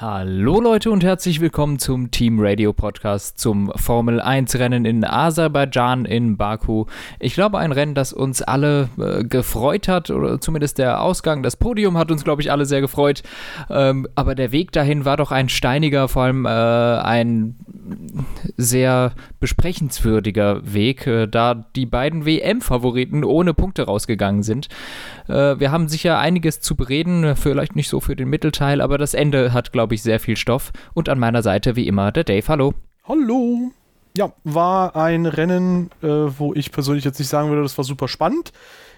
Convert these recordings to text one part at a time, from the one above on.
Hallo Leute und herzlich willkommen zum Team Radio Podcast zum Formel 1 Rennen in Aserbaidschan in Baku. Ich glaube ein Rennen, das uns alle äh, gefreut hat oder zumindest der Ausgang, das Podium hat uns glaube ich alle sehr gefreut. Ähm, aber der Weg dahin war doch ein steiniger, vor allem äh, ein sehr besprechenswürdiger Weg, äh, da die beiden WM-Favoriten ohne Punkte rausgegangen sind. Äh, wir haben sicher einiges zu bereden, vielleicht nicht so für den Mittelteil, aber das Ende hat, glaube ich, sehr viel Stoff. Und an meiner Seite wie immer der Dave. Hallo. Hallo. Ja, war ein Rennen, äh, wo ich persönlich jetzt nicht sagen würde, das war super spannend.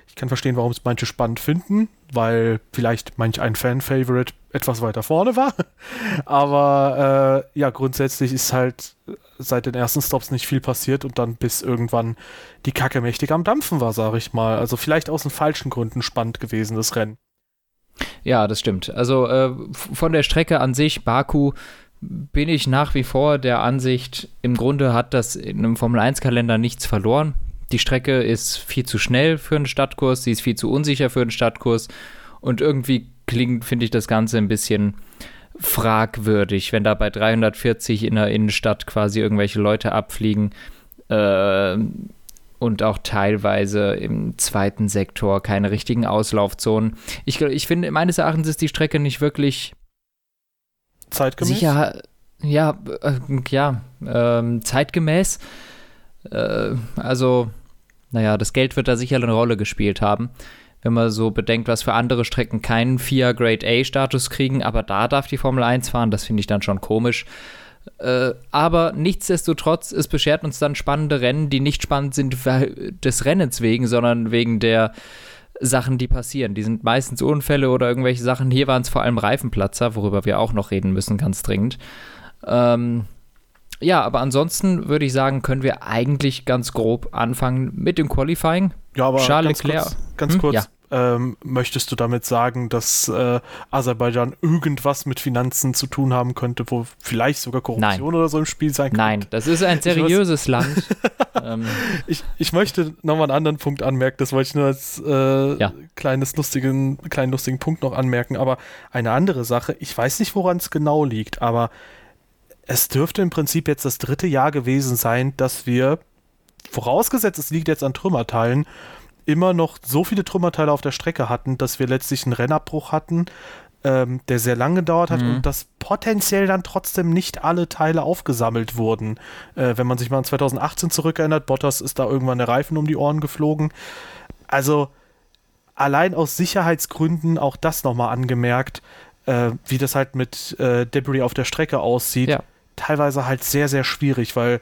Ich kann verstehen, warum es manche spannend finden, weil vielleicht manch ein Fan-Favorite etwas weiter vorne war. Aber äh, ja, grundsätzlich ist halt seit den ersten Stops nicht viel passiert und dann bis irgendwann die Kacke mächtig am Dampfen war, sage ich mal. Also vielleicht aus den falschen Gründen spannend gewesen, das Rennen. Ja, das stimmt. Also äh, von der Strecke an sich, Baku, bin ich nach wie vor der Ansicht, im Grunde hat das in einem Formel-1-Kalender nichts verloren. Die Strecke ist viel zu schnell für einen Stadtkurs, sie ist viel zu unsicher für einen Stadtkurs und irgendwie klingt, finde ich, das Ganze ein bisschen fragwürdig, wenn da bei 340 in der Innenstadt quasi irgendwelche Leute abfliegen äh, und auch teilweise im zweiten Sektor keine richtigen Auslaufzonen. Ich, ich finde, meines Erachtens ist die Strecke nicht wirklich zeitgemäß. Sicher, ja, äh, ja, äh, zeitgemäß. Äh, also, naja, das Geld wird da sicher eine Rolle gespielt haben wenn man so bedenkt, was für andere Strecken keinen FIA Grade A-Status kriegen, aber da darf die Formel 1 fahren, das finde ich dann schon komisch. Äh, aber nichtsdestotrotz, es beschert uns dann spannende Rennen, die nicht spannend sind des Rennens wegen, sondern wegen der Sachen, die passieren. Die sind meistens Unfälle oder irgendwelche Sachen. Hier waren es vor allem Reifenplatzer, worüber wir auch noch reden müssen, ganz dringend. Ähm, ja, aber ansonsten würde ich sagen, können wir eigentlich ganz grob anfangen mit dem Qualifying. Ja, aber Charles ganz Leclerc. kurz, ganz hm? kurz ja. Ähm, möchtest du damit sagen, dass äh, Aserbaidschan irgendwas mit Finanzen zu tun haben könnte, wo vielleicht sogar Korruption Nein. oder so im Spiel sein könnte? Nein, das ist ein seriöses Land. ähm. ich, ich möchte nochmal einen anderen Punkt anmerken, das wollte ich nur als äh, ja. kleines lustigen, kleinen lustigen Punkt noch anmerken, aber eine andere Sache, ich weiß nicht, woran es genau liegt, aber es dürfte im Prinzip jetzt das dritte Jahr gewesen sein, dass wir, vorausgesetzt es liegt jetzt an Trümmerteilen, immer noch so viele Trümmerteile auf der Strecke hatten, dass wir letztlich einen Rennabbruch hatten, ähm, der sehr lange gedauert hat mhm. und dass potenziell dann trotzdem nicht alle Teile aufgesammelt wurden. Äh, wenn man sich mal an 2018 zurückerinnert, Bottas ist da irgendwann der Reifen um die Ohren geflogen. Also allein aus Sicherheitsgründen auch das nochmal angemerkt, äh, wie das halt mit äh, Debris auf der Strecke aussieht. Ja teilweise halt sehr, sehr schwierig, weil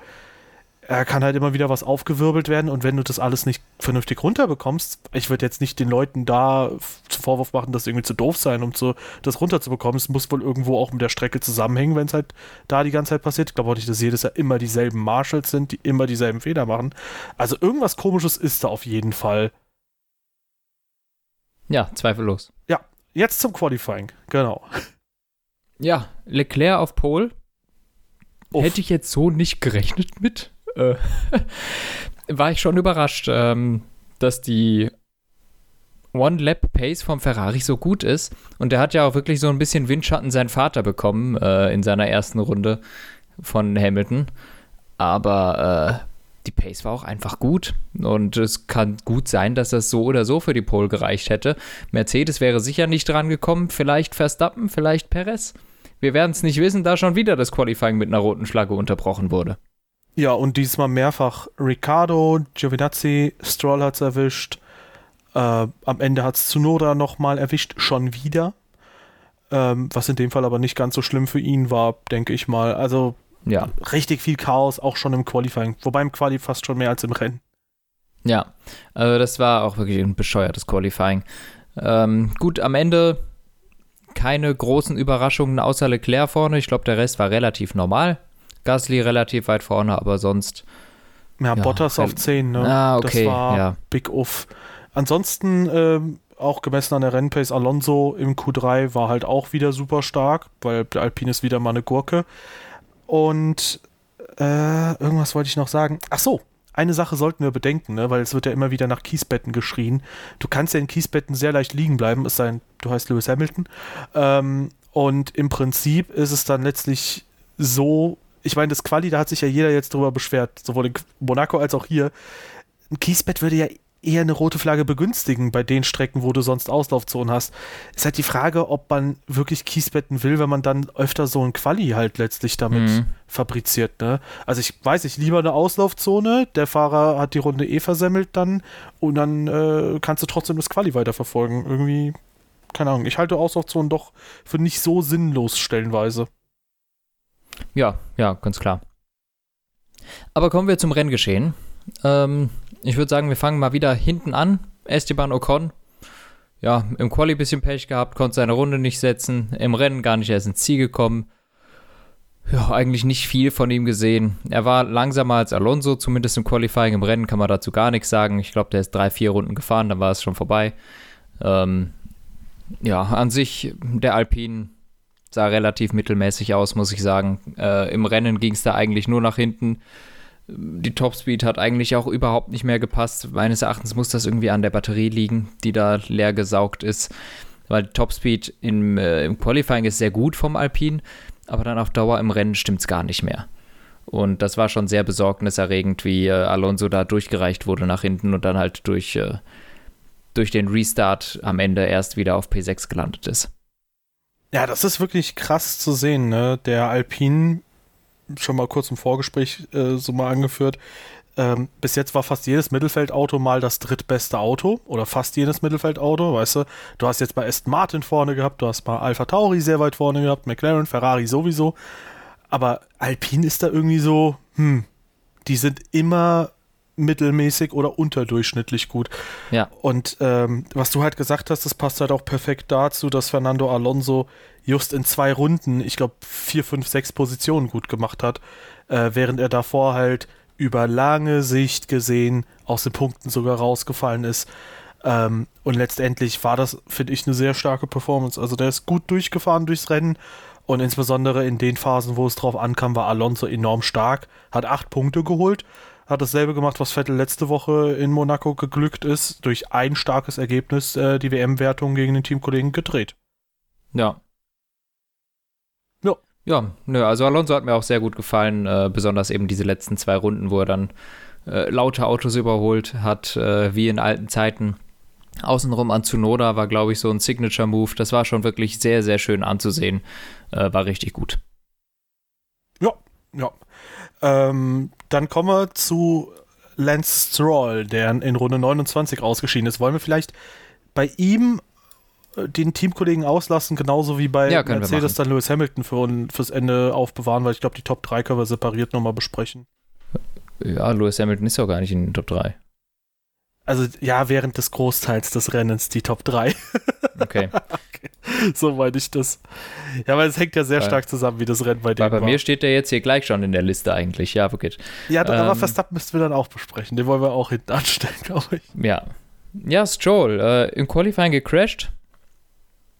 er kann halt immer wieder was aufgewirbelt werden und wenn du das alles nicht vernünftig runterbekommst, ich würde jetzt nicht den Leuten da zu Vorwurf machen, dass irgendwie zu doof sein, um zu, das runterzubekommen. Es muss wohl irgendwo auch mit der Strecke zusammenhängen, wenn es halt da die ganze Zeit passiert. Ich glaube auch nicht, dass jedes Jahr immer dieselben Marshalls sind, die immer dieselben Fehler machen. Also irgendwas komisches ist da auf jeden Fall. Ja, zweifellos. Ja, jetzt zum Qualifying, genau. Ja, Leclerc auf Pole Uff. Hätte ich jetzt so nicht gerechnet mit. Äh, war ich schon überrascht, ähm, dass die One-Lap-Pace vom Ferrari so gut ist. Und der hat ja auch wirklich so ein bisschen Windschatten seinen Vater bekommen äh, in seiner ersten Runde von Hamilton. Aber äh, die Pace war auch einfach gut. Und es kann gut sein, dass das so oder so für die Pole gereicht hätte. Mercedes wäre sicher nicht dran gekommen. Vielleicht Verstappen, vielleicht Perez. Wir werden es nicht wissen, da schon wieder das Qualifying mit einer roten Flagge unterbrochen wurde. Ja, und diesmal mehrfach Riccardo, Giovinazzi, Stroll hat es erwischt. Äh, am Ende hat es Tsunoda nochmal erwischt, schon wieder. Ähm, was in dem Fall aber nicht ganz so schlimm für ihn war, denke ich mal. Also ja. richtig viel Chaos, auch schon im Qualifying. Wobei im Quali fast schon mehr als im Rennen. Ja, also das war auch wirklich ein bescheuertes Qualifying. Ähm, gut, am Ende keine großen Überraschungen außer Leclerc vorne. Ich glaube, der Rest war relativ normal. Gasly relativ weit vorne, aber sonst. Ja, ja Bottas auf 10, ne? Ah, okay. Das war ja. Big Uff. Ansonsten, ähm, auch gemessen an der Rennpace, Alonso im Q3 war halt auch wieder super stark, weil der Alpine ist wieder mal eine Gurke. Und äh, irgendwas wollte ich noch sagen. Ach so, eine Sache sollten wir bedenken, ne? weil es wird ja immer wieder nach Kiesbetten geschrien. Du kannst ja in Kiesbetten sehr leicht liegen bleiben, es sei denn, du heißt Lewis Hamilton. Ähm, Und im Prinzip ist es dann letztlich so, ich meine, das Quali, da hat sich ja jeder jetzt drüber beschwert, sowohl in Monaco als auch hier. Ein Kiesbett würde ja eher eine rote Flagge begünstigen bei den Strecken, wo du sonst Auslaufzonen hast. Ist halt die Frage, ob man wirklich Kiesbetten will, wenn man dann öfter so ein Quali halt letztlich damit mhm. fabriziert. Ne? Also ich weiß, ich lieber eine Auslaufzone, der Fahrer hat die Runde eh versemmelt dann und dann äh, kannst du trotzdem das Quali weiterverfolgen. Irgendwie, keine Ahnung, ich halte Auslaufzonen doch für nicht so sinnlos stellenweise. Ja, ja, ganz klar. Aber kommen wir zum Renngeschehen. Ähm, ich würde sagen, wir fangen mal wieder hinten an. Esteban Ocon, ja, im Quali ein bisschen Pech gehabt, konnte seine Runde nicht setzen, im Rennen gar nicht erst ins Ziel gekommen. Ja, eigentlich nicht viel von ihm gesehen. Er war langsamer als Alonso, zumindest im Qualifying. Im Rennen kann man dazu gar nichts sagen. Ich glaube, der ist drei, vier Runden gefahren, dann war es schon vorbei. Ähm, ja, an sich, der Alpine sah relativ mittelmäßig aus, muss ich sagen. Äh, Im Rennen ging es da eigentlich nur nach hinten die Topspeed hat eigentlich auch überhaupt nicht mehr gepasst. Meines Erachtens muss das irgendwie an der Batterie liegen, die da leer gesaugt ist. Weil die Topspeed im, äh, im Qualifying ist sehr gut vom Alpin, aber dann auf Dauer im Rennen stimmt es gar nicht mehr. Und das war schon sehr besorgniserregend, wie äh, Alonso da durchgereicht wurde nach hinten und dann halt durch, äh, durch den Restart am Ende erst wieder auf P6 gelandet ist. Ja, das ist wirklich krass zu sehen. Ne? Der Alpin schon mal kurz im Vorgespräch äh, so mal angeführt. Ähm, bis jetzt war fast jedes Mittelfeldauto mal das drittbeste Auto oder fast jedes Mittelfeldauto, weißt du. Du hast jetzt bei Aston Martin vorne gehabt, du hast mal Alpha Tauri sehr weit vorne gehabt, McLaren, Ferrari sowieso. Aber Alpine ist da irgendwie so, hm, die sind immer mittelmäßig oder unterdurchschnittlich gut. Ja. Und ähm, was du halt gesagt hast, das passt halt auch perfekt dazu, dass Fernando Alonso just in zwei Runden, ich glaube, vier, fünf, sechs Positionen gut gemacht hat, äh, während er davor halt über lange Sicht gesehen aus den Punkten sogar rausgefallen ist. Ähm, und letztendlich war das, finde ich, eine sehr starke Performance. Also der ist gut durchgefahren durchs Rennen und insbesondere in den Phasen, wo es drauf ankam, war Alonso enorm stark, hat acht Punkte geholt hat dasselbe gemacht, was Vettel letzte Woche in Monaco geglückt ist, durch ein starkes Ergebnis äh, die WM-Wertung gegen den Teamkollegen gedreht. Ja. Ja. Ja, nö, also Alonso hat mir auch sehr gut gefallen, äh, besonders eben diese letzten zwei Runden, wo er dann äh, laute Autos überholt hat, äh, wie in alten Zeiten. Außenrum an Tsunoda war, glaube ich, so ein Signature-Move. Das war schon wirklich sehr, sehr schön anzusehen. Äh, war richtig gut. Ja, ja. Ähm, dann kommen wir zu Lance Stroll, der in Runde 29 ausgeschieden ist. Wollen wir vielleicht bei ihm äh, den Teamkollegen auslassen, genauso wie bei ja, Mercedes dann Lewis Hamilton für, fürs Ende aufbewahren, weil ich glaube, die Top 3 können wir separiert nochmal besprechen. Ja, Lewis Hamilton ist ja gar nicht in den Top 3. Also ja, während des Großteils des Rennens die Top 3. Okay. okay. So meine ich das. Ja, weil es hängt ja sehr weil, stark zusammen, wie das Rennen bei dir Bei war. mir steht der jetzt hier gleich schon in der Liste eigentlich. Ja, okay. Ja, ähm, aber Verstappen müssten wir dann auch besprechen. Den wollen wir auch hinten anstellen, glaube ich. Ja. Ja, Stroll, äh, im Qualifying gecrashed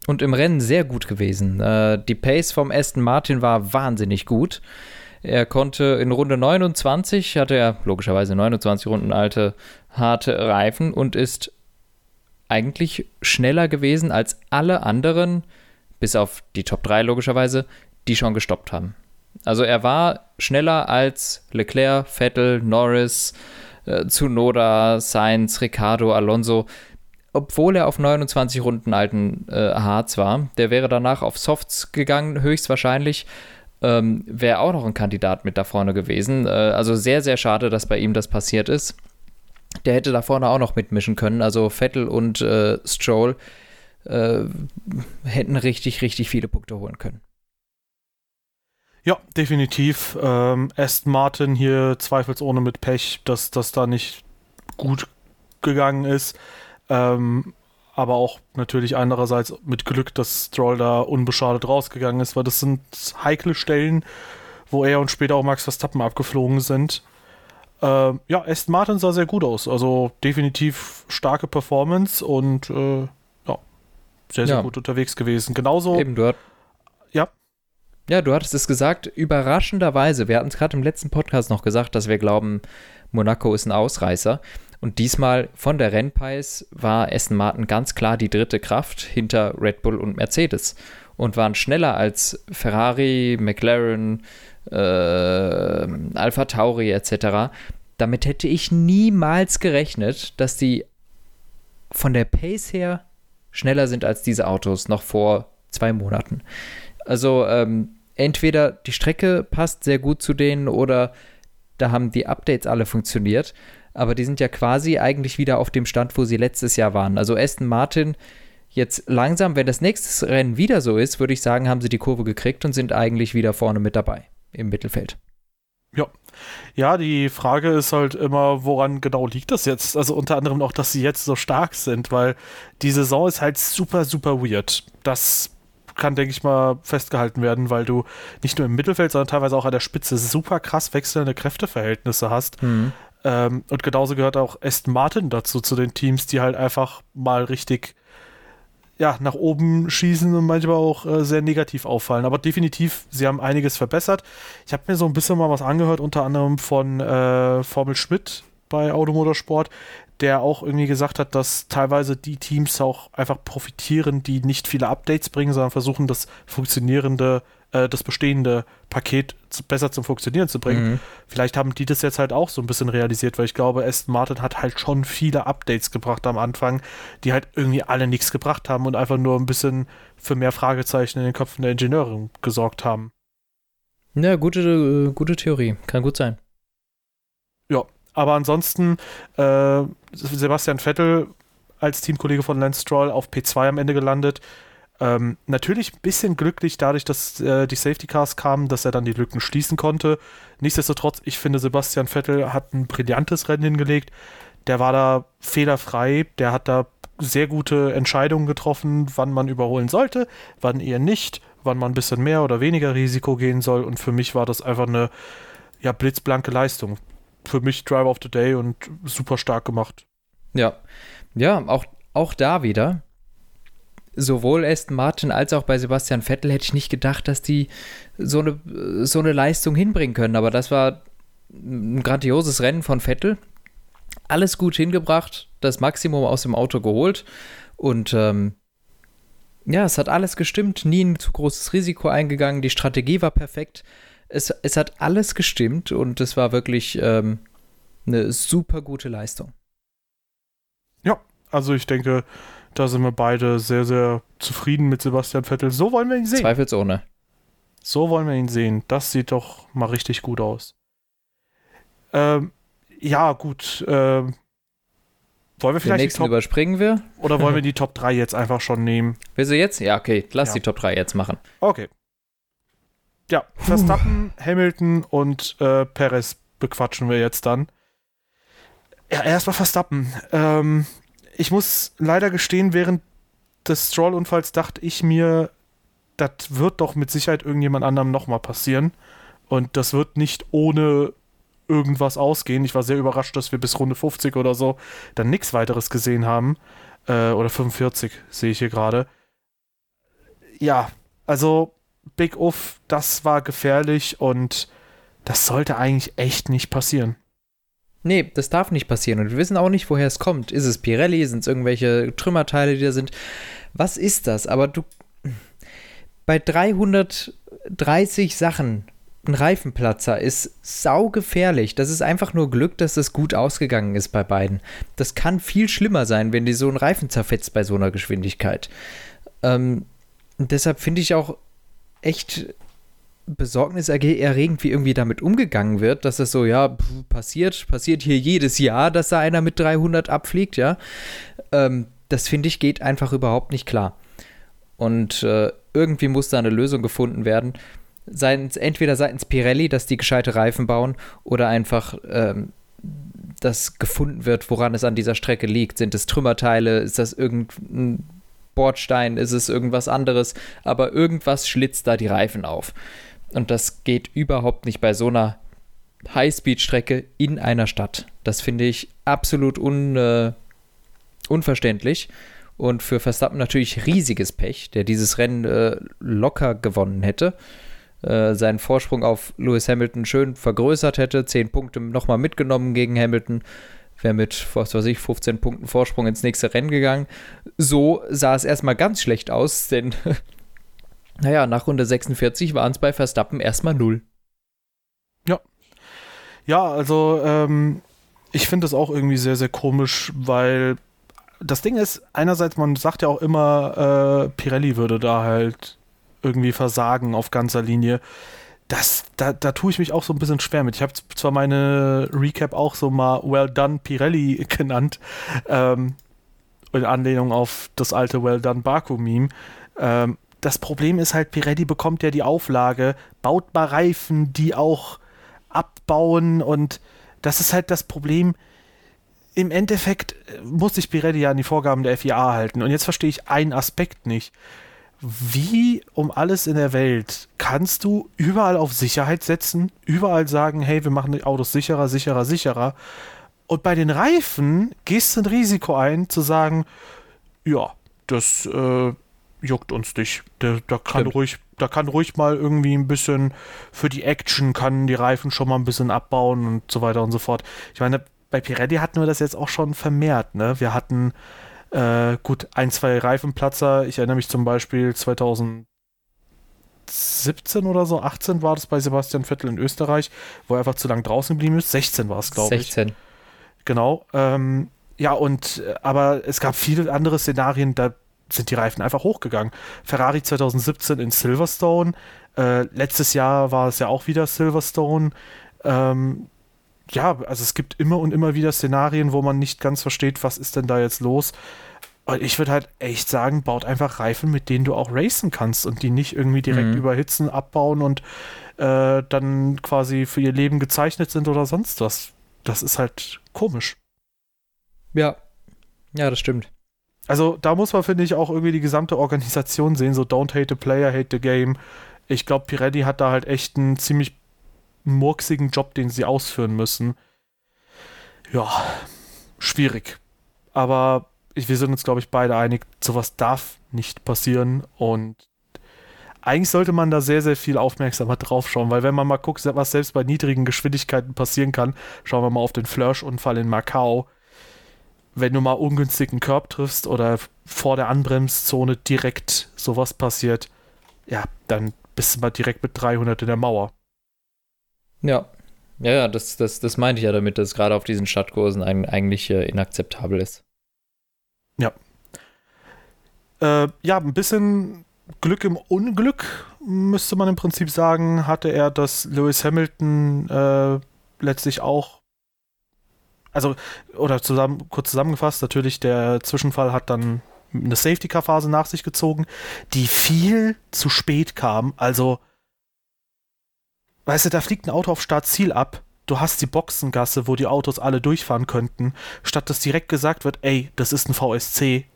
und im Rennen sehr gut gewesen. Äh, die Pace vom Aston Martin war wahnsinnig gut. Er konnte in Runde 29, hatte er logischerweise 29 Runden alte harte Reifen und ist eigentlich schneller gewesen als alle anderen, bis auf die Top 3 logischerweise, die schon gestoppt haben. Also er war schneller als Leclerc, Vettel, Norris, äh, Tsunoda, Sainz, Ricardo, Alonso, obwohl er auf 29 Runden alten äh, Harz war. Der wäre danach auf Softs gegangen, höchstwahrscheinlich ähm, wäre auch noch ein Kandidat mit da vorne gewesen. Äh, also sehr, sehr schade, dass bei ihm das passiert ist. Der hätte da vorne auch noch mitmischen können. Also Vettel und äh, Stroll äh, hätten richtig, richtig viele Punkte holen können. Ja, definitiv. Ähm, Aston Martin hier zweifelsohne mit Pech, dass das da nicht gut gegangen ist. Ähm, aber auch natürlich andererseits mit Glück, dass Stroll da unbeschadet rausgegangen ist, weil das sind heikle Stellen, wo er und später auch Max Verstappen abgeflogen sind. Äh, ja, Aston Martin sah sehr gut aus, also definitiv starke Performance und äh, ja, sehr, sehr ja. gut unterwegs gewesen. Genauso. Eben, du ja. Ja, du hattest es gesagt, überraschenderweise, wir hatten es gerade im letzten Podcast noch gesagt, dass wir glauben, Monaco ist ein Ausreißer. Und diesmal von der Rennpace war Aston Martin ganz klar die dritte Kraft hinter Red Bull und Mercedes und waren schneller als Ferrari, McLaren, äh, Alpha Tauri etc. Damit hätte ich niemals gerechnet, dass die von der Pace her schneller sind als diese Autos noch vor zwei Monaten. Also ähm, entweder die Strecke passt sehr gut zu denen oder da haben die Updates alle funktioniert. Aber die sind ja quasi eigentlich wieder auf dem Stand, wo sie letztes Jahr waren. Also Aston Martin jetzt langsam, wenn das nächste Rennen wieder so ist, würde ich sagen, haben sie die Kurve gekriegt und sind eigentlich wieder vorne mit dabei im Mittelfeld. Ja. Ja, die Frage ist halt immer, woran genau liegt das jetzt? Also unter anderem auch, dass sie jetzt so stark sind, weil die Saison ist halt super, super weird. Das kann, denke ich mal, festgehalten werden, weil du nicht nur im Mittelfeld, sondern teilweise auch an der Spitze super krass wechselnde Kräfteverhältnisse hast. Mhm. Ähm, und genauso gehört auch Aston Martin dazu, zu den Teams, die halt einfach mal richtig ja, nach oben schießen und manchmal auch äh, sehr negativ auffallen. Aber definitiv, sie haben einiges verbessert. Ich habe mir so ein bisschen mal was angehört, unter anderem von äh, Formel Schmidt bei Automotorsport, der auch irgendwie gesagt hat, dass teilweise die Teams auch einfach profitieren, die nicht viele Updates bringen, sondern versuchen, das funktionierende äh, das bestehende Paket zu, besser zum Funktionieren zu bringen. Mhm. Vielleicht haben die das jetzt halt auch so ein bisschen realisiert, weil ich glaube, Aston Martin hat halt schon viele Updates gebracht am Anfang, die halt irgendwie alle nichts gebracht haben und einfach nur ein bisschen für mehr Fragezeichen in den Köpfen der Ingenieure gesorgt haben. Ja, gute, äh, gute Theorie. Kann gut sein. Ja, aber ansonsten, äh, Sebastian Vettel als Teamkollege von Lance Stroll auf P2 am Ende gelandet. Ähm, natürlich ein bisschen glücklich dadurch, dass äh, die Safety Cars kamen, dass er dann die Lücken schließen konnte. Nichtsdestotrotz, ich finde, Sebastian Vettel hat ein brillantes Rennen hingelegt. Der war da fehlerfrei, der hat da sehr gute Entscheidungen getroffen, wann man überholen sollte, wann eher nicht, wann man ein bisschen mehr oder weniger Risiko gehen soll. Und für mich war das einfach eine ja, blitzblanke Leistung. Für mich Driver of the Day und super stark gemacht. Ja, ja, auch, auch da wieder sowohl Aston Martin als auch bei Sebastian Vettel hätte ich nicht gedacht, dass die so eine, so eine Leistung hinbringen können. Aber das war ein grandioses Rennen von Vettel. Alles gut hingebracht, das Maximum aus dem Auto geholt und ähm, ja, es hat alles gestimmt, nie ein zu großes Risiko eingegangen, die Strategie war perfekt. Es, es hat alles gestimmt und es war wirklich ähm, eine super gute Leistung. Ja, also ich denke, da sind wir beide sehr, sehr zufrieden mit Sebastian Vettel. So wollen wir ihn sehen. Zweifelsohne. So wollen wir ihn sehen. Das sieht doch mal richtig gut aus. Ähm, ja, gut. Ähm, wollen wir vielleicht Den nächsten Top überspringen wir? Oder wollen wir die Top 3 jetzt einfach schon nehmen? Willst du jetzt? Ja, okay. Lass ja. die Top 3 jetzt machen. Okay. Ja, Verstappen, Hamilton und äh, Perez bequatschen wir jetzt dann. Ja, erstmal Verstappen. Ähm, ich muss leider gestehen, während des Stroll-Unfalls dachte ich mir, das wird doch mit Sicherheit irgendjemand anderem nochmal passieren. Und das wird nicht ohne irgendwas ausgehen. Ich war sehr überrascht, dass wir bis Runde 50 oder so dann nichts weiteres gesehen haben. Äh, oder 45 sehe ich hier gerade. Ja, also Big Uff, das war gefährlich und das sollte eigentlich echt nicht passieren. Nee, das darf nicht passieren. Und wir wissen auch nicht, woher es kommt. Ist es Pirelli? Sind es irgendwelche Trümmerteile, die da sind? Was ist das? Aber du. Bei 330 Sachen ein Reifenplatzer ist saugefährlich. Das ist einfach nur Glück, dass das gut ausgegangen ist bei beiden. Das kann viel schlimmer sein, wenn die so einen Reifen zerfetzt bei so einer Geschwindigkeit. Ähm, deshalb finde ich auch echt besorgniserregend, wie irgendwie damit umgegangen wird, dass das so, ja, passiert, passiert hier jedes Jahr, dass da einer mit 300 abfliegt, ja. Ähm, das finde ich geht einfach überhaupt nicht klar. Und äh, irgendwie muss da eine Lösung gefunden werden. Seitens, entweder seitens Pirelli, dass die gescheite Reifen bauen, oder einfach, ähm, dass gefunden wird, woran es an dieser Strecke liegt. Sind es Trümmerteile? Ist das irgendein Bordstein? Ist es irgendwas anderes? Aber irgendwas schlitzt da die Reifen auf. Und das geht überhaupt nicht bei so einer Highspeed-Strecke in einer Stadt. Das finde ich absolut un, äh, unverständlich. Und für Verstappen natürlich riesiges Pech, der dieses Rennen äh, locker gewonnen hätte. Äh, seinen Vorsprung auf Lewis Hamilton schön vergrößert hätte, zehn Punkte nochmal mitgenommen gegen Hamilton. wäre mit, was weiß ich, 15 Punkten Vorsprung ins nächste Rennen gegangen. So sah es erstmal ganz schlecht aus, denn naja, nach Runde 46 waren es bei Verstappen erstmal null. Ja. Ja, also ähm, ich finde das auch irgendwie sehr, sehr komisch, weil das Ding ist, einerseits, man sagt ja auch immer, äh, Pirelli würde da halt irgendwie versagen auf ganzer Linie. Das, da, da tue ich mich auch so ein bisschen schwer mit. Ich habe zwar meine Recap auch so mal Well Done Pirelli genannt, ähm, in Anlehnung auf das alte Well Done Baku-Meme. Ähm, das Problem ist halt, Pirelli bekommt ja die Auflage, baut mal Reifen, die auch abbauen und das ist halt das Problem. Im Endeffekt äh, muss sich Pirelli ja an die Vorgaben der FIA halten. Und jetzt verstehe ich einen Aspekt nicht. Wie um alles in der Welt kannst du überall auf Sicherheit setzen, überall sagen, hey, wir machen die Autos sicherer, sicherer, sicherer. Und bei den Reifen gehst du ein Risiko ein, zu sagen, ja, das äh, juckt uns nicht. Da, da kann ruhig, da kann ruhig mal irgendwie ein bisschen für die Action kann die Reifen schon mal ein bisschen abbauen und so weiter und so fort. Ich meine, bei Pirelli hatten wir das jetzt auch schon vermehrt, ne? Wir hatten äh, gut ein, zwei Reifenplatzer. Ich erinnere mich zum Beispiel 2017 oder so, 18 war das bei Sebastian Vettel in Österreich, wo er einfach zu lang draußen geblieben ist. 16 war es, glaube ich. 16. Genau. Ähm, ja, und äh, aber es gab viele andere Szenarien, da sind die Reifen einfach hochgegangen. Ferrari 2017 in Silverstone. Äh, letztes Jahr war es ja auch wieder Silverstone. Ähm, ja, also es gibt immer und immer wieder Szenarien, wo man nicht ganz versteht, was ist denn da jetzt los. Und ich würde halt echt sagen, baut einfach Reifen, mit denen du auch racen kannst und die nicht irgendwie direkt mhm. überhitzen, abbauen und äh, dann quasi für ihr Leben gezeichnet sind oder sonst was. Das ist halt komisch. Ja, ja, das stimmt. Also da muss man, finde ich, auch irgendwie die gesamte Organisation sehen, so don't hate the player, hate the game. Ich glaube, Pirelli hat da halt echt einen ziemlich murksigen Job, den sie ausführen müssen. Ja, schwierig. Aber ich, wir sind uns, glaube ich, beide einig, sowas darf nicht passieren und eigentlich sollte man da sehr, sehr viel aufmerksamer drauf schauen, weil wenn man mal guckt, was selbst bei niedrigen Geschwindigkeiten passieren kann, schauen wir mal auf den Flash-Unfall in Macau wenn du mal ungünstigen Körb triffst oder vor der Anbremszone direkt sowas passiert, ja, dann bist du mal direkt mit 300 in der Mauer. Ja, ja, ja, das, das, das meinte ich ja damit, dass es gerade auf diesen Stadtkursen eigentlich äh, inakzeptabel ist. Ja. Äh, ja, ein bisschen Glück im Unglück, müsste man im Prinzip sagen, hatte er, dass Lewis Hamilton äh, letztlich auch also, oder zusammen, kurz zusammengefasst, natürlich der Zwischenfall hat dann eine Safety-Car-Phase nach sich gezogen, die viel zu spät kam. Also, weißt du, da fliegt ein Auto auf Startziel ab. Du hast die Boxengasse, wo die Autos alle durchfahren könnten. Statt dass direkt gesagt wird, ey, das ist ein VSC,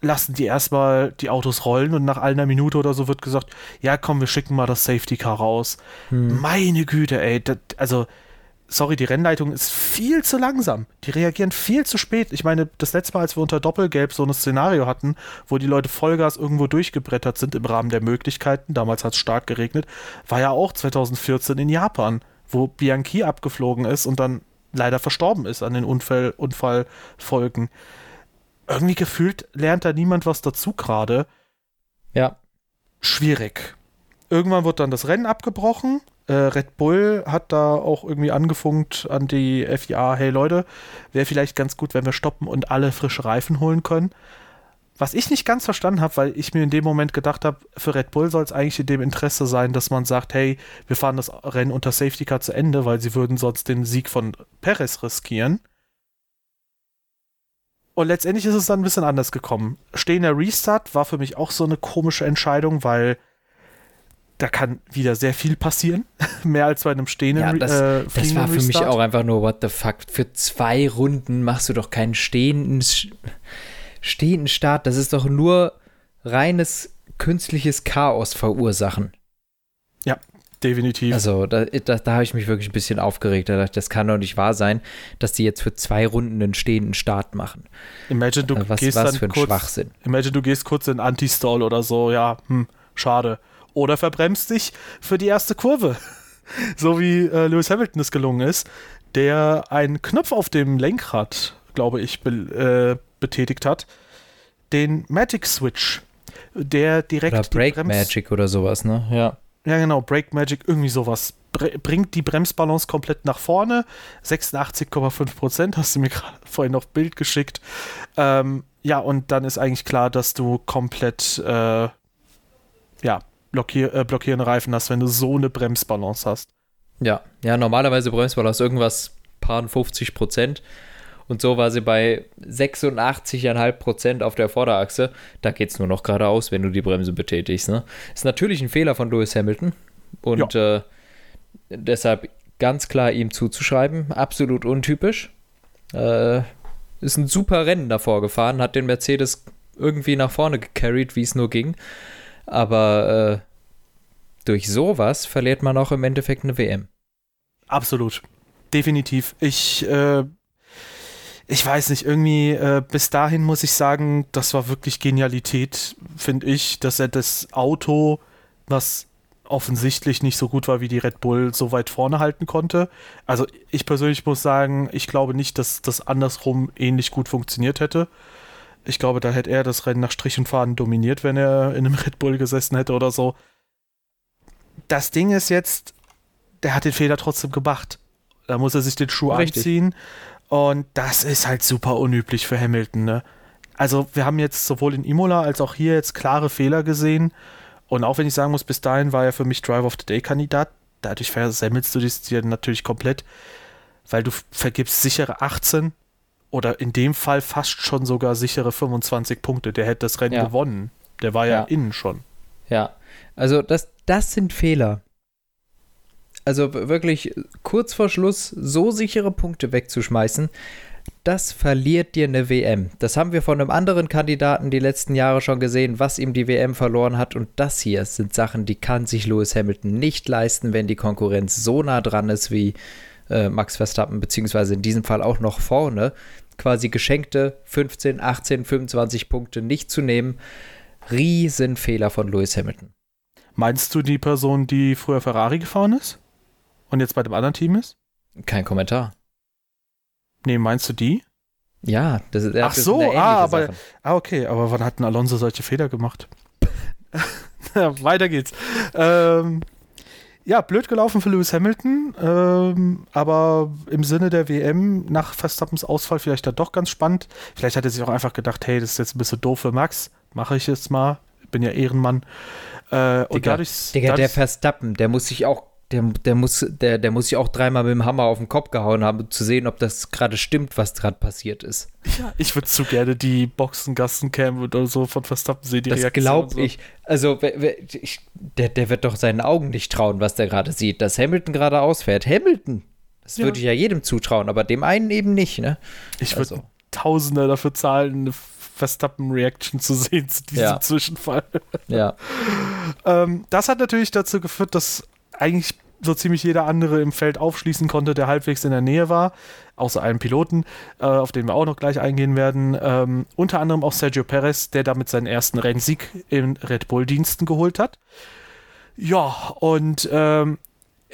lassen die erstmal die Autos rollen und nach einer Minute oder so wird gesagt, ja komm, wir schicken mal das Safety Car raus. Hm. Meine Güte, ey, das, also sorry, die Rennleitung ist viel zu langsam. Die reagieren viel zu spät. Ich meine, das letzte Mal, als wir unter Doppelgelb so ein Szenario hatten, wo die Leute Vollgas irgendwo durchgebrettert sind im Rahmen der Möglichkeiten, damals hat es stark geregnet, war ja auch 2014 in Japan, wo Bianchi abgeflogen ist und dann leider verstorben ist an den Unfall, Unfallfolgen. Irgendwie gefühlt lernt da niemand was dazu gerade. Ja. Schwierig. Irgendwann wird dann das Rennen abgebrochen äh, Red Bull hat da auch irgendwie angefunkt an die FIA, hey Leute, wäre vielleicht ganz gut, wenn wir stoppen und alle frische Reifen holen können. Was ich nicht ganz verstanden habe, weil ich mir in dem Moment gedacht habe, für Red Bull soll es eigentlich in dem Interesse sein, dass man sagt, hey, wir fahren das Rennen unter Safety Car zu Ende, weil sie würden sonst den Sieg von Perez riskieren. Und letztendlich ist es dann ein bisschen anders gekommen. Stehender Restart war für mich auch so eine komische Entscheidung, weil da kann wieder sehr viel passieren. Mehr als bei einem stehenden ja, das, äh, das war für Restart. mich auch einfach nur what the fuck. Für zwei Runden machst du doch keinen stehenden, stehenden Start. Das ist doch nur reines künstliches Chaos verursachen. Ja, definitiv. Also da, da, da habe ich mich wirklich ein bisschen aufgeregt. Da dachte, das kann doch nicht wahr sein, dass die jetzt für zwei Runden einen stehenden Start machen. Imagine, du was, gehst was dann für ein kurz, Schwachsinn. Imagine, du gehst kurz in Anti-Stall oder so. Ja, hm, schade oder verbremst dich für die erste Kurve. so wie äh, Lewis Hamilton es gelungen ist. der einen Knopf auf dem Lenkrad, glaube ich, be äh, betätigt hat, den Magic Switch, der direkt. Oder Break Magic oder sowas, ne? Ja. Ja, genau, Break Magic, irgendwie sowas. bringt die Bremsbalance komplett nach vorne. 86,5 Prozent, hast du mir gerade vorhin noch Bild geschickt. Ähm, ja, und dann ist eigentlich klar, dass du komplett, äh, ja, blockier äh, blockierende Reifen hast, wenn du so eine Bremsbalance hast. Ja, ja, normalerweise Bremsbalance irgendwas paar 50 Prozent. Und so war sie bei 86,5 Prozent auf der Vorderachse. Da geht es nur noch geradeaus, wenn du die Bremse betätigst. Ne? Ist natürlich ein Fehler von Lewis Hamilton. Und ja. äh, deshalb ganz klar ihm zuzuschreiben. Absolut untypisch. Äh, ist ein super Rennen davor gefahren, hat den Mercedes irgendwie nach vorne gecarried, wie es nur ging. Aber äh, durch sowas verliert man auch im Endeffekt eine WM. Absolut. Definitiv. Ich, äh, ich weiß nicht, irgendwie äh, bis dahin muss ich sagen, das war wirklich Genialität, finde ich, dass er das Auto, was offensichtlich nicht so gut war wie die Red Bull, so weit vorne halten konnte. Also ich persönlich muss sagen, ich glaube nicht, dass das andersrum ähnlich gut funktioniert hätte. Ich glaube, da hätte er das Rennen nach Strich und Faden dominiert, wenn er in einem Red Bull gesessen hätte oder so. Das Ding ist jetzt, der hat den Fehler trotzdem gemacht. Da muss er sich den Schuh Richtig. anziehen. Und das ist halt super unüblich für Hamilton. Ne? Also wir haben jetzt sowohl in Imola als auch hier jetzt klare Fehler gesehen. Und auch wenn ich sagen muss, bis dahin war er für mich Drive of the Day-Kandidat. Dadurch versemmelst du dich dir natürlich komplett, weil du vergibst sichere 18 oder in dem Fall fast schon sogar sichere 25 Punkte. Der hätte das Rennen ja. gewonnen. Der war ja, ja innen schon. Ja, also das, das sind Fehler. Also wirklich kurz vor Schluss so sichere Punkte wegzuschmeißen, das verliert dir eine WM. Das haben wir von einem anderen Kandidaten die letzten Jahre schon gesehen, was ihm die WM verloren hat. Und das hier sind Sachen, die kann sich Lewis Hamilton nicht leisten, wenn die Konkurrenz so nah dran ist wie äh, Max Verstappen, beziehungsweise in diesem Fall auch noch vorne quasi geschenkte 15, 18, 25 Punkte nicht zu nehmen. Riesenfehler von Lewis Hamilton. Meinst du die Person, die früher Ferrari gefahren ist und jetzt bei dem anderen Team ist? Kein Kommentar. Nee, meinst du die? Ja, das ist Ach so, ah, aber ah, okay, aber wann hat ein Alonso solche Fehler gemacht? weiter geht's. Ähm, ja, blöd gelaufen für Lewis Hamilton, ähm, aber im Sinne der WM nach Verstappens Ausfall vielleicht dann doch ganz spannend. Vielleicht hat er sich auch einfach gedacht, hey, das ist jetzt ein bisschen doof für Max, mache ich jetzt mal, bin ja Ehrenmann. Äh, und Digga, dadurch, Digga, dadurch, der Verstappen, der muss sich auch der, der, muss, der, der muss sich auch dreimal mit dem Hammer auf den Kopf gehauen haben, um zu sehen, ob das gerade stimmt, was gerade passiert ist. Ja, ich würde zu gerne die Boxengassencam oder so von Verstappen sehen, die das glaube ich. Also, ich, der, der wird doch seinen Augen nicht trauen, was der gerade sieht. Dass Hamilton gerade ausfährt. Hamilton! Das ja. würde ich ja jedem zutrauen, aber dem einen eben nicht, ne? Ich würde also. Tausende dafür zahlen, eine Verstappen-Reaction zu sehen zu diesem ja. Zwischenfall. Ja. ähm, das hat natürlich dazu geführt, dass eigentlich so ziemlich jeder andere im Feld aufschließen konnte, der halbwegs in der Nähe war, außer einem Piloten, äh, auf den wir auch noch gleich eingehen werden. Ähm, unter anderem auch Sergio Perez, der damit seinen ersten Rennsieg in Red Bull-Diensten geholt hat. Ja, und ähm,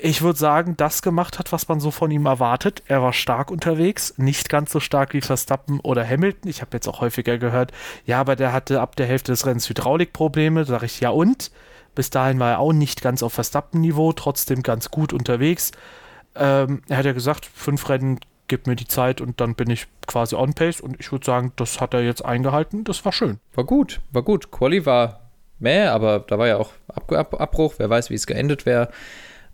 ich würde sagen, das gemacht hat, was man so von ihm erwartet. Er war stark unterwegs, nicht ganz so stark wie Verstappen oder Hamilton. Ich habe jetzt auch häufiger gehört, ja, aber der hatte ab der Hälfte des Rennens Hydraulikprobleme. Da sage ich, ja und? Bis dahin war er auch nicht ganz auf Verstappen-Niveau, trotzdem ganz gut unterwegs. Ähm, er hat ja gesagt, fünf Rennen, gib mir die Zeit und dann bin ich quasi on pace. Und ich würde sagen, das hat er jetzt eingehalten. Das war schön. War gut, war gut. Quali war mehr, aber da war ja auch Ab Ab Abbruch. Wer weiß, wie es geendet wäre.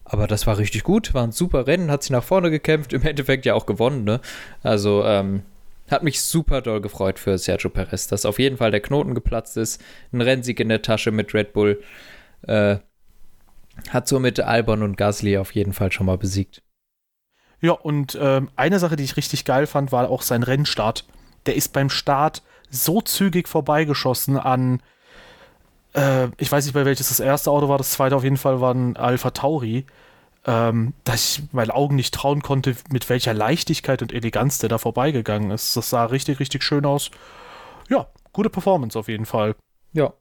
Aber das war richtig gut, war ein super Rennen, hat sich nach vorne gekämpft, im Endeffekt ja auch gewonnen. Ne? Also ähm, hat mich super doll gefreut für Sergio Perez, dass auf jeden Fall der Knoten geplatzt ist. Ein Rennsieg in der Tasche mit Red Bull. Äh, hat somit Albon und Gasly auf jeden Fall schon mal besiegt. Ja, und ähm, eine Sache, die ich richtig geil fand, war auch sein Rennstart. Der ist beim Start so zügig vorbeigeschossen an, äh, ich weiß nicht, bei welches das erste Auto war, das zweite auf jeden Fall war ein Alpha Tauri, ähm, dass ich meinen Augen nicht trauen konnte, mit welcher Leichtigkeit und Eleganz der da vorbeigegangen ist. Das sah richtig, richtig schön aus. Ja, gute Performance auf jeden Fall. Ja,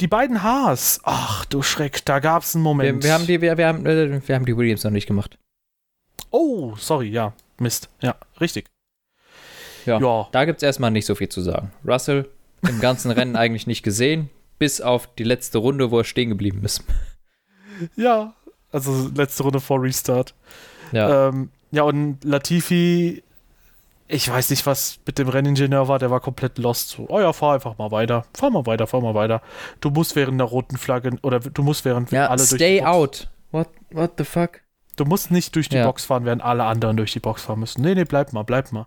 die beiden Haas. Ach du Schreck, da gab es einen Moment. Wir, wir, haben die, wir, wir, haben, äh, wir haben die Williams noch nicht gemacht. Oh, sorry, ja. Mist. Ja, richtig. Ja, ja. da gibt es erstmal nicht so viel zu sagen. Russell im ganzen Rennen eigentlich nicht gesehen, bis auf die letzte Runde, wo er stehen geblieben ist. Ja, also letzte Runde vor Restart. Ja. Ähm, ja, und Latifi, ich weiß nicht, was mit dem Renningenieur war, der war komplett lost. So, oh ja, fahr einfach mal weiter. Fahr mal weiter, fahr mal weiter. Du musst während der roten Flagge, oder du musst während ja, alle stay durch Box, out. What, what the fuck? Du musst nicht durch die ja. Box fahren, während alle anderen durch die Box fahren müssen. Nee, nee, bleib mal, bleib mal.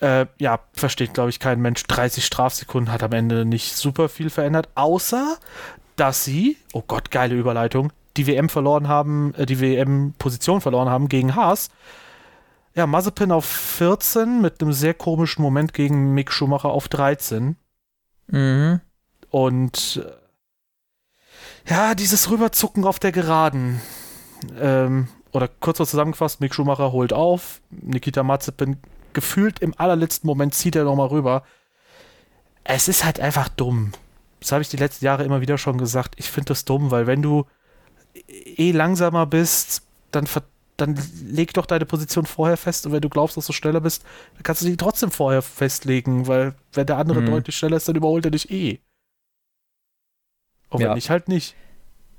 Äh, ja, versteht, glaube ich, kein Mensch. 30 Strafsekunden hat am Ende nicht super viel verändert, außer dass sie, oh Gott, geile Überleitung, die WM verloren haben, äh, die WM-Position verloren haben gegen Haas. Ja, Mazepin auf 14 mit einem sehr komischen Moment gegen Mick Schumacher auf 13. Mhm. Und äh, ja, dieses Rüberzucken auf der Geraden. Ähm, oder kurz zusammengefasst, Mick Schumacher holt auf, Nikita Mazepin gefühlt im allerletzten Moment zieht er nochmal rüber. Es ist halt einfach dumm. Das habe ich die letzten Jahre immer wieder schon gesagt. Ich finde das dumm, weil wenn du eh langsamer bist, dann, dann leg doch deine Position vorher fest und wenn du glaubst, dass du schneller bist, dann kannst du die trotzdem vorher festlegen, weil wenn der andere mhm. deutlich schneller ist, dann überholt er dich eh. Und wenn ja. nicht, halt nicht.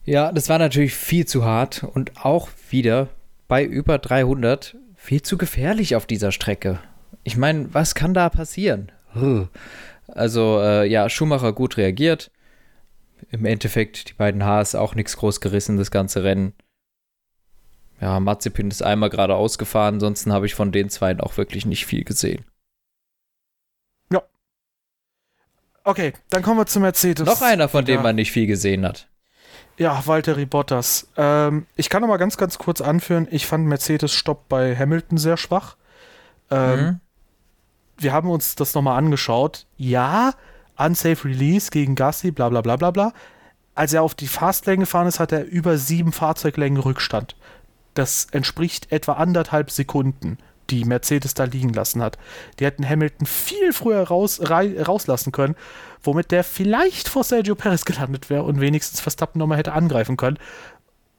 Ja, das war natürlich viel zu hart und auch wieder bei über 300 viel zu gefährlich auf dieser Strecke. Ich meine, was kann da passieren? Also, äh, ja, Schumacher gut reagiert. Im Endeffekt, die beiden Haas auch nichts groß gerissen, das ganze Rennen. Ja, Mazepin ist einmal gerade ausgefahren, ansonsten habe ich von den beiden auch wirklich nicht viel gesehen. Ja. Okay, dann kommen wir zu Mercedes. Noch einer, von dem man nicht viel gesehen hat. Ja, Valtteri Bottas. Ähm, ich kann noch mal ganz, ganz kurz anführen. Ich fand Mercedes Stopp bei Hamilton sehr schwach. Ähm, mhm. Wir haben uns das nochmal angeschaut. Ja, unsafe Release gegen Gasly, bla bla bla bla bla. Als er auf die Fastlane gefahren ist, hat er über sieben Fahrzeuglängen Rückstand. Das entspricht etwa anderthalb Sekunden die Mercedes da liegen lassen hat. Die hätten Hamilton viel früher raus, rauslassen können, womit der vielleicht vor Sergio Perez gelandet wäre und wenigstens Verstappen nochmal hätte angreifen können.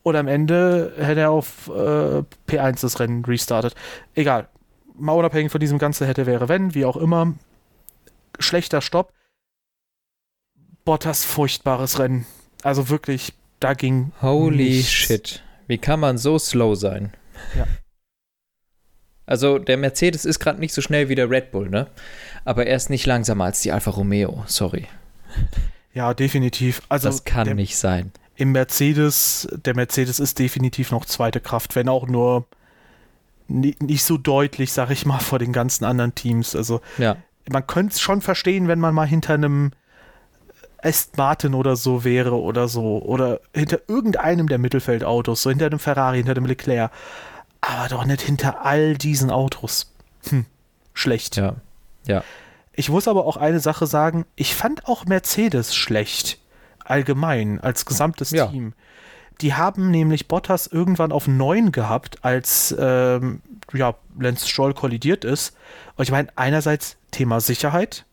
Und am Ende hätte er auf äh, P1 das Rennen restartet. Egal. Mal unabhängig von diesem Ganzen hätte, wäre, wenn, wie auch immer. Schlechter Stopp. Bottas furchtbares Rennen. Also wirklich, da ging. Holy nichts. shit. Wie kann man so slow sein? Ja. Also der Mercedes ist gerade nicht so schnell wie der Red Bull, ne? Aber er ist nicht langsamer als die Alfa Romeo, sorry. Ja, definitiv. Also das kann der, nicht sein. Im Mercedes, der Mercedes ist definitiv noch zweite Kraft, wenn auch nur nicht so deutlich, sag ich mal, vor den ganzen anderen Teams. Also ja. man könnte es schon verstehen, wenn man mal hinter einem Aston Martin oder so wäre oder so. Oder hinter irgendeinem der Mittelfeldautos, so hinter dem Ferrari, hinter dem Leclerc aber doch nicht hinter all diesen Autos. Hm, schlecht. Ja. Ja. Ich muss aber auch eine Sache sagen, ich fand auch Mercedes schlecht. Allgemein, als gesamtes ja. Team. Die haben nämlich Bottas irgendwann auf 9 gehabt, als ähm, ja, Lance Stroll kollidiert ist. Und ich meine, einerseits Thema Sicherheit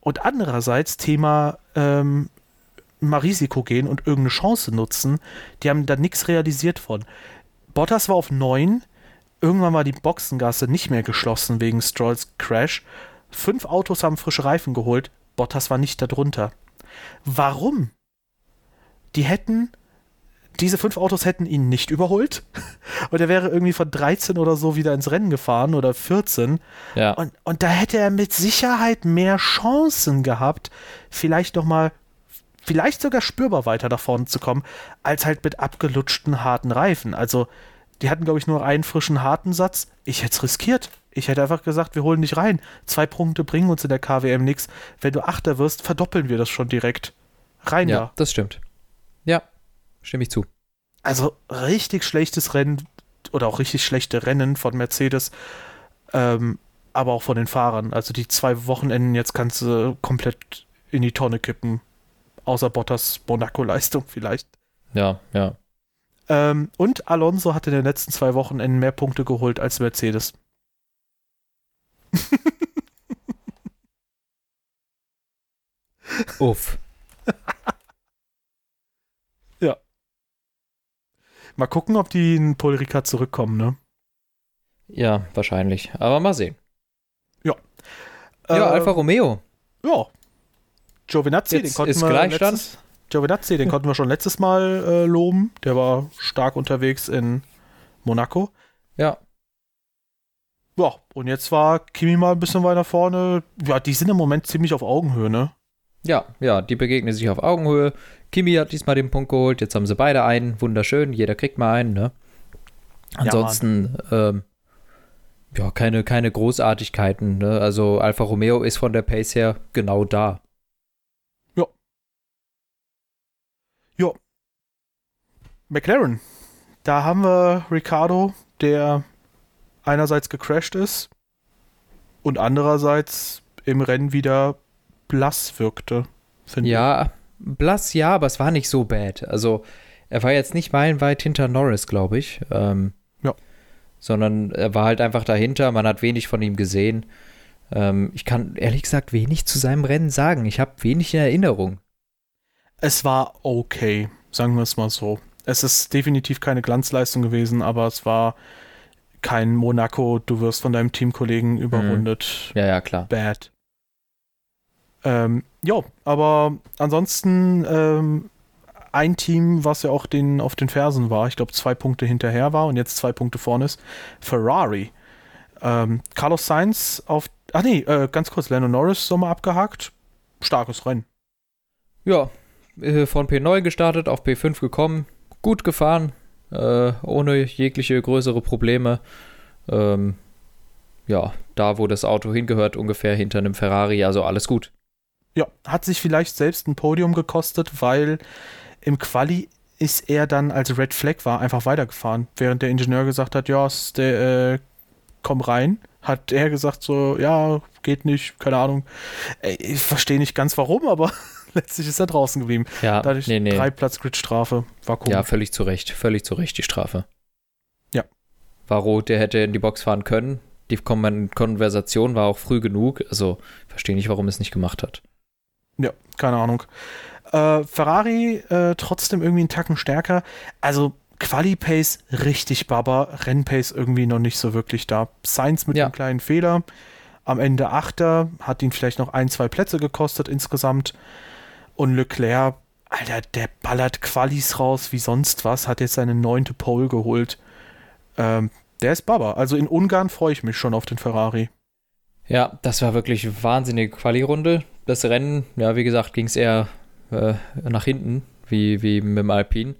und andererseits Thema ähm, mal Risiko gehen und irgendeine Chance nutzen. Die haben da nichts realisiert von. Bottas war auf 9, Irgendwann war die Boxengasse nicht mehr geschlossen wegen Strolls Crash. Fünf Autos haben frische Reifen geholt. Bottas war nicht darunter. Warum? Die hätten, diese fünf Autos hätten ihn nicht überholt. Und er wäre irgendwie von 13 oder so wieder ins Rennen gefahren oder 14. Ja. Und, und da hätte er mit Sicherheit mehr Chancen gehabt, vielleicht nochmal, vielleicht sogar spürbar weiter nach vorne zu kommen, als halt mit abgelutschten harten Reifen. Also, die hatten, glaube ich, nur einen frischen harten Satz. Ich hätte es riskiert. Ich hätte einfach gesagt, wir holen dich rein. Zwei Punkte bringen uns in der KWM nichts. Wenn du Achter wirst, verdoppeln wir das schon direkt. Rein ja, da. das stimmt. Ja, stimme ich zu. Also richtig schlechtes Rennen oder auch richtig schlechte Rennen von Mercedes, ähm, aber auch von den Fahrern. Also die zwei Wochenenden jetzt kannst du komplett in die Tonne kippen. Außer Bottas Monaco-Leistung vielleicht. Ja, ja. Ähm, und Alonso hat in den letzten zwei Wochenenden mehr Punkte geholt als Mercedes. Uff. Mal gucken, ob die in Paul Ricard zurückkommen, ne? Ja, wahrscheinlich. Aber mal sehen. Ja. Ja, äh, Alfa Romeo. Ja. Giovinazzi, Jetzt den konnten ist wir Gleichstand. Letztes, Giovinazzi, den konnten wir schon letztes Mal äh, loben. Der war stark unterwegs in Monaco. Ja. Ja, und jetzt war Kimi mal ein bisschen weiter vorne. Ja, die sind im Moment ziemlich auf Augenhöhe, ne? Ja, ja, die begegnen sich auf Augenhöhe. Kimi hat diesmal den Punkt geholt, jetzt haben sie beide einen. Wunderschön, jeder kriegt mal einen, ne? Ansonsten, ja, ähm, ja keine, keine Großartigkeiten, ne? Also Alfa Romeo ist von der Pace her genau da. Ja. Ja. McLaren. Da haben wir Ricardo, der einerseits gecrashed ist und andererseits im Rennen wieder blass wirkte, finde ja, ich. Ja, blass ja, aber es war nicht so bad. Also er war jetzt nicht meilenweit hinter Norris, glaube ich. Ähm, ja. Sondern er war halt einfach dahinter, man hat wenig von ihm gesehen. Ähm, ich kann ehrlich gesagt wenig zu seinem Rennen sagen. Ich habe wenig in Erinnerung. Es war okay, sagen wir es mal so. Es ist definitiv keine Glanzleistung gewesen, aber es war kein Monaco, du wirst von deinem Teamkollegen mhm. überrundet. Ja, ja, klar. Bad. Ähm, ja, aber ansonsten ähm, ein Team, was ja auch den, auf den Fersen war, ich glaube zwei Punkte hinterher war und jetzt zwei Punkte vorne ist, Ferrari. Ähm, Carlos Sainz auf, ach nee, äh, ganz kurz, Lando Norris sommer abgehakt. Starkes Rennen. Ja, äh, von P9 gestartet, auf P5 gekommen, gut gefahren, äh, ohne jegliche größere Probleme. Ähm, ja, da wo das Auto hingehört, ungefähr hinter einem Ferrari, also alles gut. Ja, hat sich vielleicht selbst ein Podium gekostet, weil im Quali ist er dann, als Red Flag war, einfach weitergefahren. Während der Ingenieur gesagt hat, ja, der, äh, komm rein, hat er gesagt so, ja, geht nicht, keine Ahnung. Ich verstehe nicht ganz warum, aber letztlich ist er draußen geblieben. Ja, Dadurch nee, nee. drei Platz Grid-Strafe. War cool. Ja, völlig zu Recht. Völlig zu Recht die Strafe. Ja. Varro, der hätte in die Box fahren können. Die Konversation war auch früh genug. Also verstehe nicht, warum er es nicht gemacht hat. Ja, keine Ahnung. Äh, Ferrari äh, trotzdem irgendwie einen Tacken stärker. Also Quali-Pace richtig baba, Renn-Pace irgendwie noch nicht so wirklich da. Sainz mit ja. einem kleinen Fehler. Am Ende Achter, hat ihn vielleicht noch ein, zwei Plätze gekostet insgesamt. Und Leclerc, Alter, der ballert Qualis raus wie sonst was, hat jetzt seine neunte Pole geholt. Ähm, der ist Baba. Also in Ungarn freue ich mich schon auf den Ferrari. Ja, das war wirklich wahnsinnige Quali-Runde. Das Rennen, ja, wie gesagt, ging es eher äh, nach hinten, wie, wie mit dem Alpine.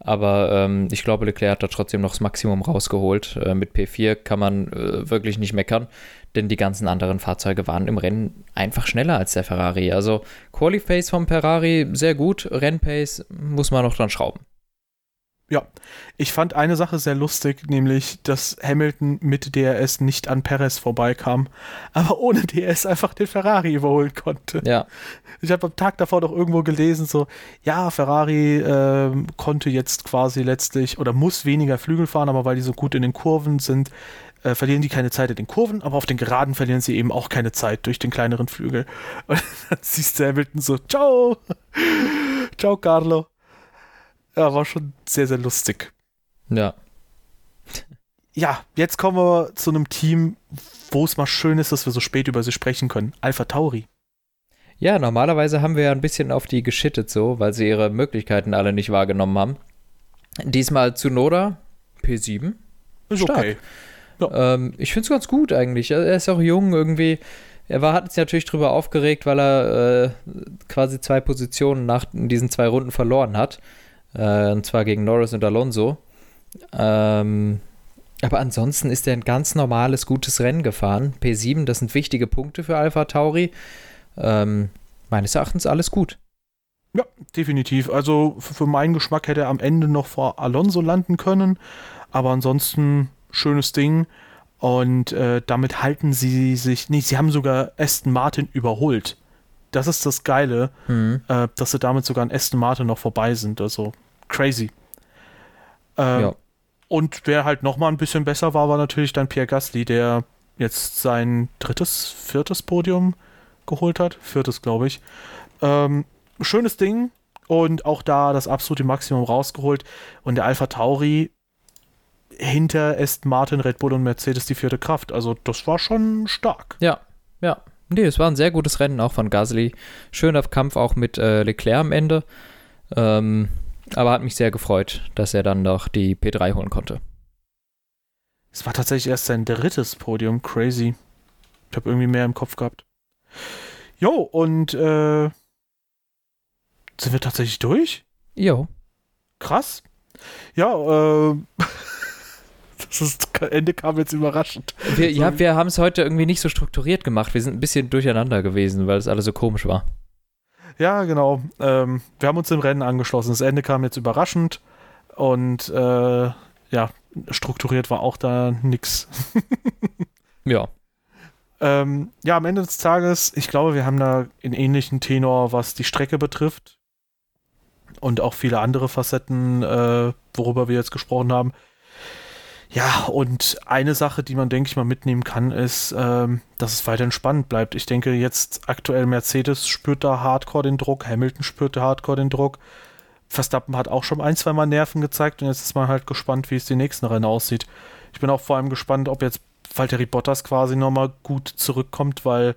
Aber ähm, ich glaube, Leclerc hat da trotzdem noch das Maximum rausgeholt. Äh, mit P4 kann man äh, wirklich nicht meckern, denn die ganzen anderen Fahrzeuge waren im Rennen einfach schneller als der Ferrari. Also Qualiface vom Ferrari sehr gut, Rennpace muss man noch dran schrauben. Ja, ich fand eine Sache sehr lustig, nämlich, dass Hamilton mit DRS nicht an Perez vorbeikam, aber ohne DRS einfach den Ferrari überholen konnte. Ja. Ich habe am Tag davor doch irgendwo gelesen, so, ja, Ferrari äh, konnte jetzt quasi letztlich oder muss weniger Flügel fahren, aber weil die so gut in den Kurven sind, äh, verlieren die keine Zeit in den Kurven, aber auf den Geraden verlieren sie eben auch keine Zeit durch den kleineren Flügel. Und dann siehst du Hamilton so, ciao, ciao Carlo. Ja, war schon sehr, sehr lustig. Ja. Ja, jetzt kommen wir zu einem Team, wo es mal schön ist, dass wir so spät über sie sprechen können. Alpha Tauri. Ja, normalerweise haben wir ja ein bisschen auf die geschittet so, weil sie ihre Möglichkeiten alle nicht wahrgenommen haben. Diesmal zu Noda, P7. Ist Stark. okay. Ja. Ähm, ich finde es ganz gut eigentlich. Er ist auch jung irgendwie. Er war, hat sich natürlich drüber aufgeregt, weil er äh, quasi zwei Positionen nach diesen zwei Runden verloren hat. Äh, und zwar gegen Norris und Alonso. Ähm, aber ansonsten ist er ein ganz normales, gutes Rennen gefahren. P7, das sind wichtige Punkte für Alpha Tauri. Ähm, meines Erachtens alles gut. Ja, definitiv. Also für meinen Geschmack hätte er am Ende noch vor Alonso landen können. Aber ansonsten schönes Ding. Und äh, damit halten sie sich nicht. Sie haben sogar Aston Martin überholt das ist das Geile, mhm. äh, dass sie damit sogar an Aston Martin noch vorbei sind. Also crazy. Ähm, ja. Und wer halt noch mal ein bisschen besser war, war natürlich dann Pierre Gasly, der jetzt sein drittes, viertes Podium geholt hat. Viertes, glaube ich. Ähm, schönes Ding und auch da das absolute Maximum rausgeholt. Und der Alpha Tauri, hinter Aston Martin, Red Bull und Mercedes die vierte Kraft. Also das war schon stark. Ja, ja. Nee, es war ein sehr gutes Rennen auch von Gasly. Schöner Kampf auch mit äh, Leclerc am Ende. Ähm, aber hat mich sehr gefreut, dass er dann noch die P3 holen konnte. Es war tatsächlich erst sein drittes Podium. Crazy. Ich habe irgendwie mehr im Kopf gehabt. Jo, und äh, sind wir tatsächlich durch? Jo. Krass. Ja, äh, das Ende kam jetzt überraschend. Wir, ja, wir haben es heute irgendwie nicht so strukturiert gemacht. Wir sind ein bisschen durcheinander gewesen, weil es alles so komisch war. Ja, genau. Ähm, wir haben uns dem Rennen angeschlossen. Das Ende kam jetzt überraschend und äh, ja, strukturiert war auch da nix. ja. Ähm, ja, am Ende des Tages, ich glaube, wir haben da einen ähnlichen Tenor, was die Strecke betrifft. Und auch viele andere Facetten, äh, worüber wir jetzt gesprochen haben. Ja, und eine Sache, die man, denke ich mal, mitnehmen kann, ist, ähm, dass es weiterhin spannend bleibt. Ich denke, jetzt aktuell Mercedes spürt da hardcore den Druck, Hamilton spürt da hardcore den Druck. Verstappen hat auch schon ein, zwei Mal Nerven gezeigt und jetzt ist man halt gespannt, wie es die nächsten Rennen aussieht. Ich bin auch vor allem gespannt, ob jetzt Valtteri Bottas quasi nochmal gut zurückkommt, weil,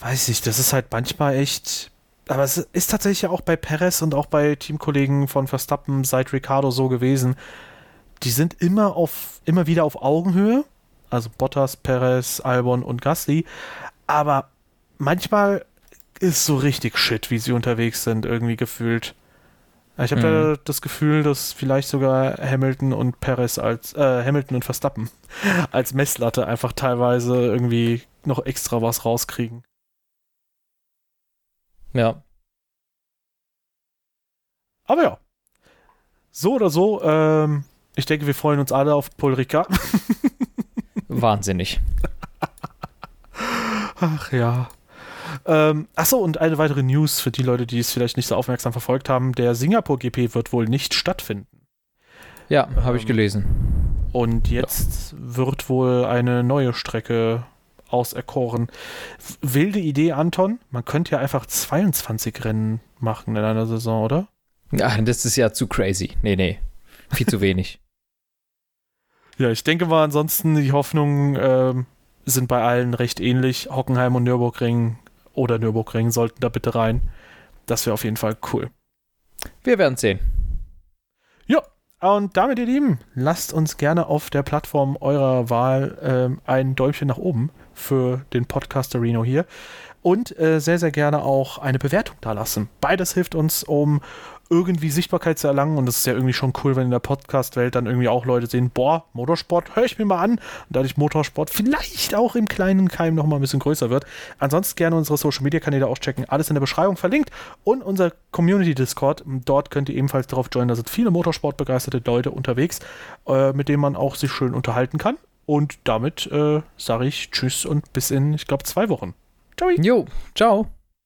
weiß ich, das ist halt manchmal echt. Aber es ist tatsächlich auch bei Perez und auch bei Teamkollegen von Verstappen seit Ricardo so gewesen die sind immer auf, immer wieder auf Augenhöhe. Also Bottas, Perez, Albon und Gasly. Aber manchmal ist so richtig shit, wie sie unterwegs sind, irgendwie gefühlt. Ich habe mhm. ja das Gefühl, dass vielleicht sogar Hamilton und Perez als äh, Hamilton und Verstappen als Messlatte einfach teilweise irgendwie noch extra was rauskriegen. Ja. Aber ja. So oder so, ähm, ich denke, wir freuen uns alle auf Polrika. Wahnsinnig. Ach ja. Ähm, achso, und eine weitere News für die Leute, die es vielleicht nicht so aufmerksam verfolgt haben. Der Singapur GP wird wohl nicht stattfinden. Ja, habe ich ähm, gelesen. Und jetzt ja. wird wohl eine neue Strecke auserkoren. Wilde Idee, Anton. Man könnte ja einfach 22 Rennen machen in einer Saison, oder? Ja, das ist ja zu crazy. Nee, nee. Viel zu wenig. Ja, ich denke mal, ansonsten die Hoffnungen ähm, sind bei allen recht ähnlich. Hockenheim und Nürburgring oder Nürburgring sollten da bitte rein. Das wäre auf jeden Fall cool. Wir werden sehen. Ja, und damit, ihr Lieben, lasst uns gerne auf der Plattform eurer Wahl ähm, ein Däumchen nach oben für den Podcast Reno hier und äh, sehr, sehr gerne auch eine Bewertung da lassen. Beides hilft uns, um irgendwie Sichtbarkeit zu erlangen. Und das ist ja irgendwie schon cool, wenn in der Podcast-Welt dann irgendwie auch Leute sehen, boah, Motorsport, höre ich mir mal an. Und dadurch Motorsport vielleicht auch im kleinen Keim noch mal ein bisschen größer wird. Ansonsten gerne unsere Social-Media-Kanäle auch checken. Alles in der Beschreibung verlinkt. Und unser Community-Discord. Dort könnt ihr ebenfalls darauf joinen. Da sind viele Motorsport-begeisterte Leute unterwegs, äh, mit denen man auch sich schön unterhalten kann. Und damit äh, sage ich Tschüss und bis in, ich glaube, zwei Wochen. Ciao. Jo, ciao.